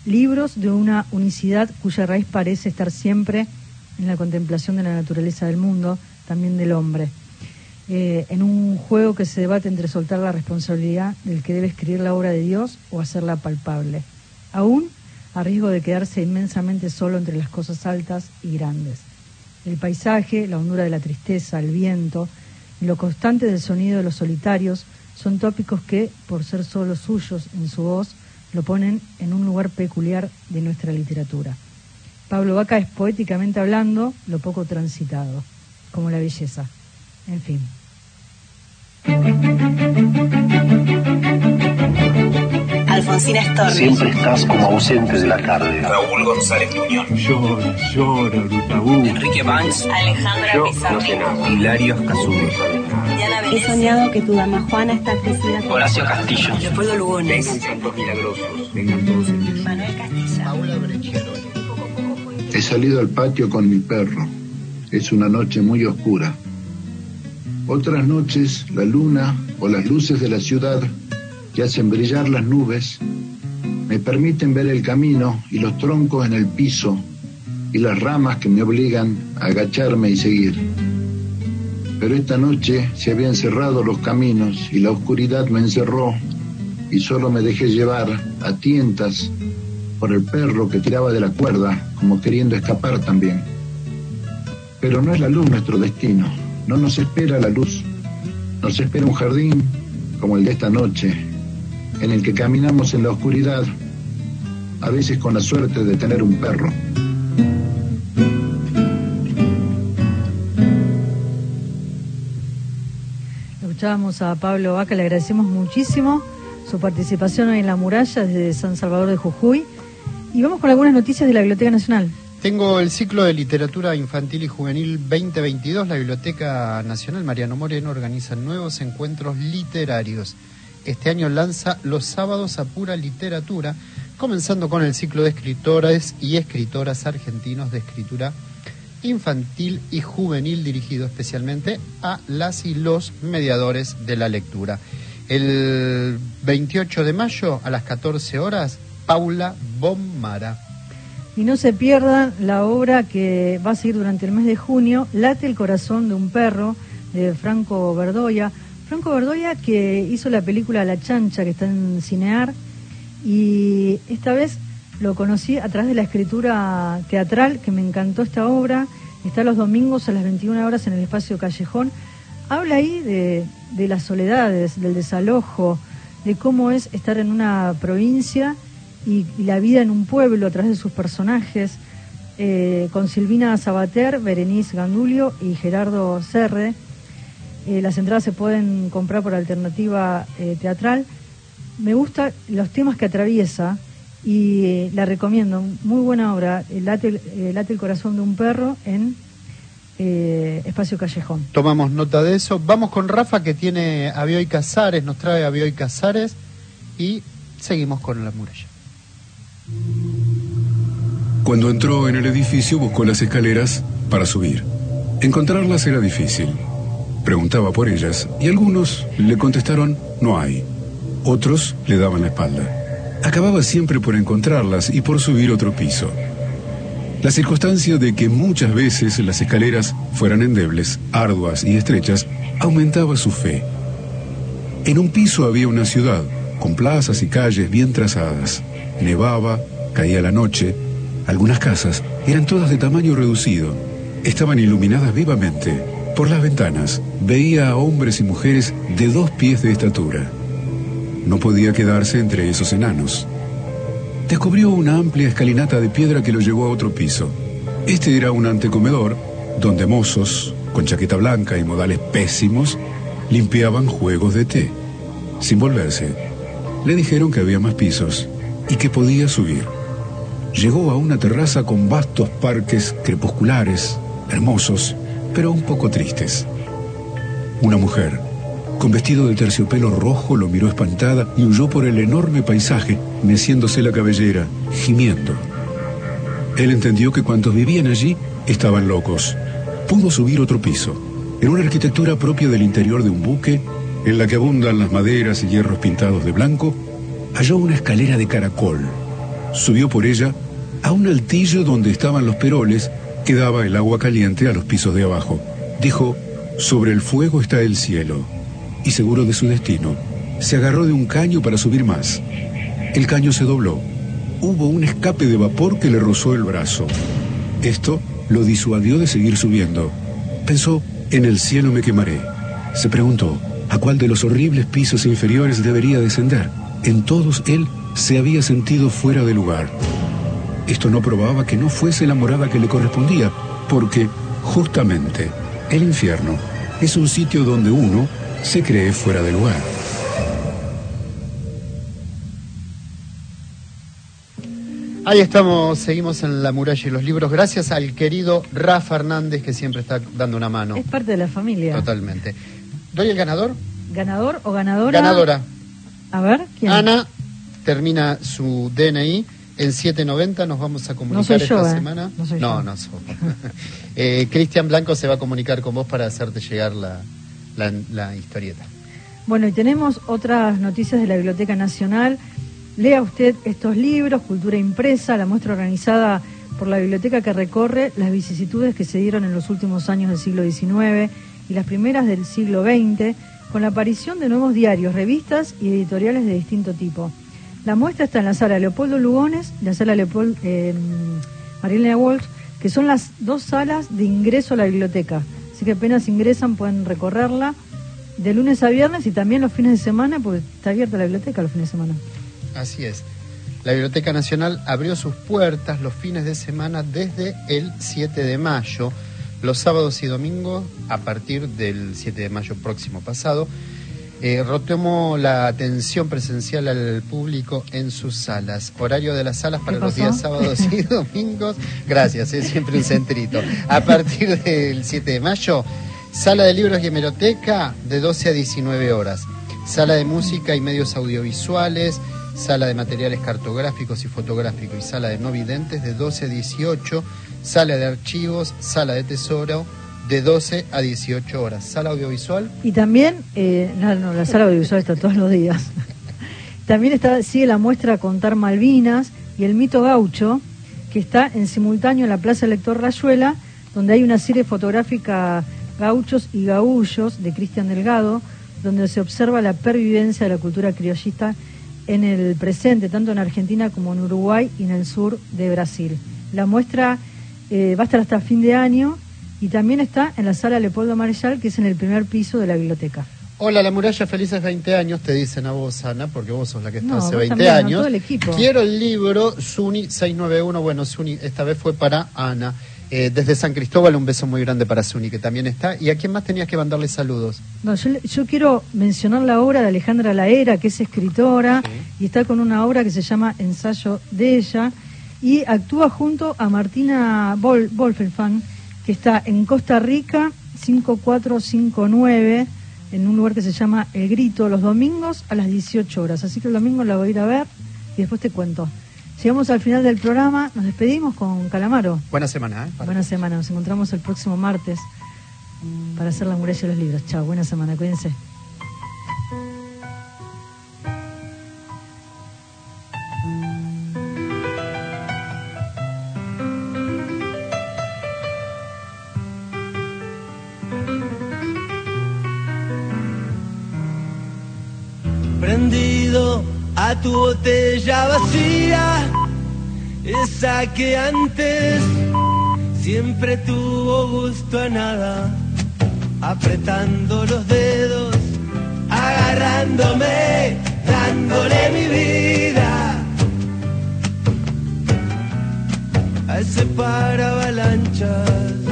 libros de una unicidad cuya raíz parece estar siempre en la contemplación de la naturaleza del mundo, también del hombre. Eh, en un juego que se debate entre soltar la responsabilidad del que debe escribir la obra de Dios o hacerla palpable. Aún a riesgo de quedarse inmensamente solo entre las cosas altas y grandes. El paisaje, la hondura de la tristeza, el viento y lo constante del sonido de los solitarios son tópicos que, por ser solo suyos en su voz, lo ponen en un lugar peculiar de nuestra literatura. Pablo Vaca es poéticamente hablando lo poco transitado, como la belleza. En fin. Alfonsina Storni. Siempre estás como ausente de la tarde. Raúl González Muñoz. Llora, llora, Rutabú. Enrique Banks. Alejandra Pizarro. Hilario. Diana He soñado que tu dama Juana está crecida con Horacio Castillo. Leopoldo Lugones. santos milagrosos. Vengan todos en Manuel Castilla. Paula Brecciaroli. He salido al patio con mi perro. Es una noche muy oscura. Otras noches, la luna o las luces de la ciudad que hacen brillar las nubes me permiten ver el camino y los troncos en el piso y las ramas que me obligan a agacharme y seguir. Pero esta noche se habían cerrado los caminos y la oscuridad me encerró y solo me dejé llevar a tientas por el perro que tiraba de la cuerda, como queriendo escapar también. Pero no es la luz nuestro destino, no nos espera la luz, nos espera un jardín como el de esta noche, en el que caminamos en la oscuridad, a veces con la suerte de tener un perro. Escuchábamos a Pablo Vaca, le agradecemos muchísimo su participación hoy en la muralla desde San Salvador de Jujuy. Y vamos con algunas noticias de la Biblioteca Nacional. Tengo el ciclo de literatura infantil y juvenil 2022. La Biblioteca Nacional Mariano Moreno organiza nuevos encuentros literarios. Este año lanza Los sábados a pura literatura comenzando con el ciclo de escritores y escritoras argentinos de escritura infantil y juvenil dirigido especialmente a las y los mediadores de la lectura. El 28 de mayo a las 14 horas, Paula Bombara. Y no se pierdan la obra que va a seguir durante el mes de junio, Late el corazón de un perro, de Franco Verdoya. Franco Verdoya que hizo la película La Chancha, que está en Cinear, y esta vez lo conocí a través de la escritura teatral, que me encantó esta obra. Está los domingos a las 21 horas en el espacio Callejón. Habla ahí de las soledades, del desalojo, de cómo es estar en una provincia y, la vida en un pueblo a través de sus personajes, eh, con Silvina Sabater, Berenice Gandulio y Gerardo Serre. Eh, las entradas se pueden comprar por alternativa eh, teatral. Me gustan los temas que atraviesa y la recomiendo. Muy buena obra, late, el- Late el corazón de un perro en Espacio Callejón. Tomamos nota de eso. Vamos con Rafa que tiene a Bioy Casares, nos trae a Bioy Casares y seguimos con la muralla. Cuando entró en el edificio buscó las escaleras para subir. Encontrarlas era difícil. Preguntaba por ellas y algunos le contestaron no hay. Otros le daban la espalda. Acababa siempre por encontrarlas y por subir otro piso. La circunstancia de que muchas veces las escaleras fueran endebles, arduas y estrechas aumentaba su fe. En un piso había una ciudad, con plazas y calles bien trazadas. Nevaba, caía la noche. Algunas casas eran todas de tamaño reducido. Estaban iluminadas vivamente. Por las ventanas veía a hombres y mujeres de dos pies de estatura. No podía quedarse entre esos enanos. Descubrió una amplia escalinata de piedra que lo llevó a otro piso. Este era un antecomedor donde mozos, con chaqueta blanca y modales pésimos, limpiaban juegos de té. Sin volverse, le dijeron que había más pisos y que podía subir. Llegó a una terraza con vastos parques crepusculares, hermosos, pero un poco tristes. Una mujer, con vestido de terciopelo rojo, lo miró espantada y huyó por el enorme paisaje, meciéndose la cabellera, gimiendo. Él entendió que cuantos vivían allí estaban locos. Pudo subir otro piso, en una arquitectura propia del interior de un buque, en la que abundan las maderas y hierros pintados de blanco, halló una escalera de caracol. Subió por ella a un altillo donde estaban los peroles que daba el agua caliente a los pisos de abajo. Dijo, sobre el fuego está el cielo. Y seguro de su destino, se agarró de un caño para subir más. El caño se dobló. Hubo un escape de vapor que le rozó el brazo. Esto lo disuadió de seguir subiendo. Pensó, en el cielo me quemaré. Se preguntó, ¿a cuál de los horribles pisos inferiores debería descender? En todos él se había sentido fuera de lugar. Esto no probaba que no fuese la morada que le correspondía, porque, justamente, el infierno es un sitio donde uno se cree fuera de lugar. Ahí estamos, seguimos en la muralla y los libros, gracias al querido Rafa Hernández que siempre está dando una mano. Es parte de la familia. Totalmente. ¿Doy el ganador? ¿Ganador o ganadora? Ganadora. A ver, ¿quién? Ana termina su DNI en 790, nos vamos a comunicar yo, esta ¿eh? semana. No soy no, yo. no vos. Eh, Cristian Blanco se va a comunicar con vos para hacerte llegar la, la, la historieta. Bueno, y tenemos otras noticias de la Biblioteca Nacional. Lea usted estos libros, Cultura Impresa, la muestra organizada por la biblioteca que recorre las vicisitudes que se dieron en los últimos años del siglo XIX y las primeras del siglo XX, con la aparición de nuevos diarios, revistas y editoriales de distinto tipo. La muestra está en la sala Leopoldo Lugones y la sala Leopoldo eh, Marilena Walsh, que son las dos salas de ingreso a la biblioteca. Así que apenas ingresan pueden recorrerla de lunes a viernes y también los fines de semana, porque está abierta la biblioteca los fines de semana. Así es. La Biblioteca Nacional abrió sus puertas los fines de semana desde el 7 de mayo, los sábados y domingos a partir del 7 de mayo próximo pasado. Eh, retomó la atención presencial al público en sus salas. Horario de las salas para ¿Qué los días sábados y domingos. Gracias, es siempre un centrito. A partir del 7 de mayo, sala de libros y hemeroteca de 12 a 19 horas. Sala de música y medios audiovisuales, sala de materiales cartográficos y fotográficos y sala de no videntes de 12 a 18, sala de archivos, sala de tesoro de 12 a 18 horas, sala audiovisual. Y también, eh, no, no, la sala audiovisual está todos los días. También está, sigue la muestra Contar Malvinas y el mito gaucho, que está en simultáneo en la Plaza Lector Rayuela, donde hay una serie fotográfica Gauchos y Gaullos de Cristian Delgado, donde se observa la pervivencia de la cultura criollista en el presente, tanto en Argentina como en Uruguay y en el sur de Brasil. La muestra eh, va a estar hasta fin de año y también está en la sala Leopoldo Marechal, que es en el primer piso de la biblioteca. Hola, la muralla, felices 20 años, te dicen a vos, Ana, porque vos sos la que está No, hace vos 20 también, ¿no? años. Todo el equipo. Quiero el libro Suni 691. Bueno, Suni, esta vez fue para Ana. Eh, desde San Cristóbal, un beso muy grande para Suni, que también está. ¿Y a quién más tenías que mandarle saludos? No, yo, yo quiero mencionar la obra de Alejandra Laera, que es escritora y está con una obra que se llama Ensayo de ella y actúa junto a Martina Wolfelfang, que está en Costa Rica 5459 en un lugar que se llama El Grito los domingos a las 18 horas. Así que el domingo la voy a ir a ver y después te cuento. Llegamos al final del programa, nos despedimos con Calamaro. Buena semana, ¿eh? Para- Buena semana, nos encontramos el próximo martes para hacer la muralla de los libros. Chao, buena semana, cuídense. Tu botella vacía, esa que antes siempre tuvo gusto a nada, apretando los dedos, agarrándome, dándole mi vida. A ese para avalanchas.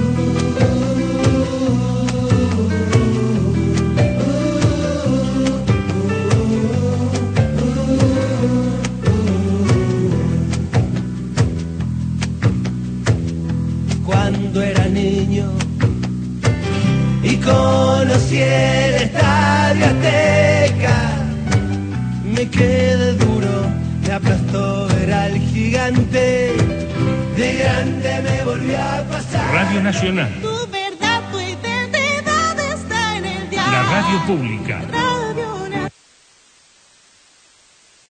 Conocí el estadio Azteca. Me quedé duro, me aplastó ver al gigante. De grande me volvió a pasar. Radio Nacional, Tu verdad, tu identidad está en el diario. la radio pública. Radio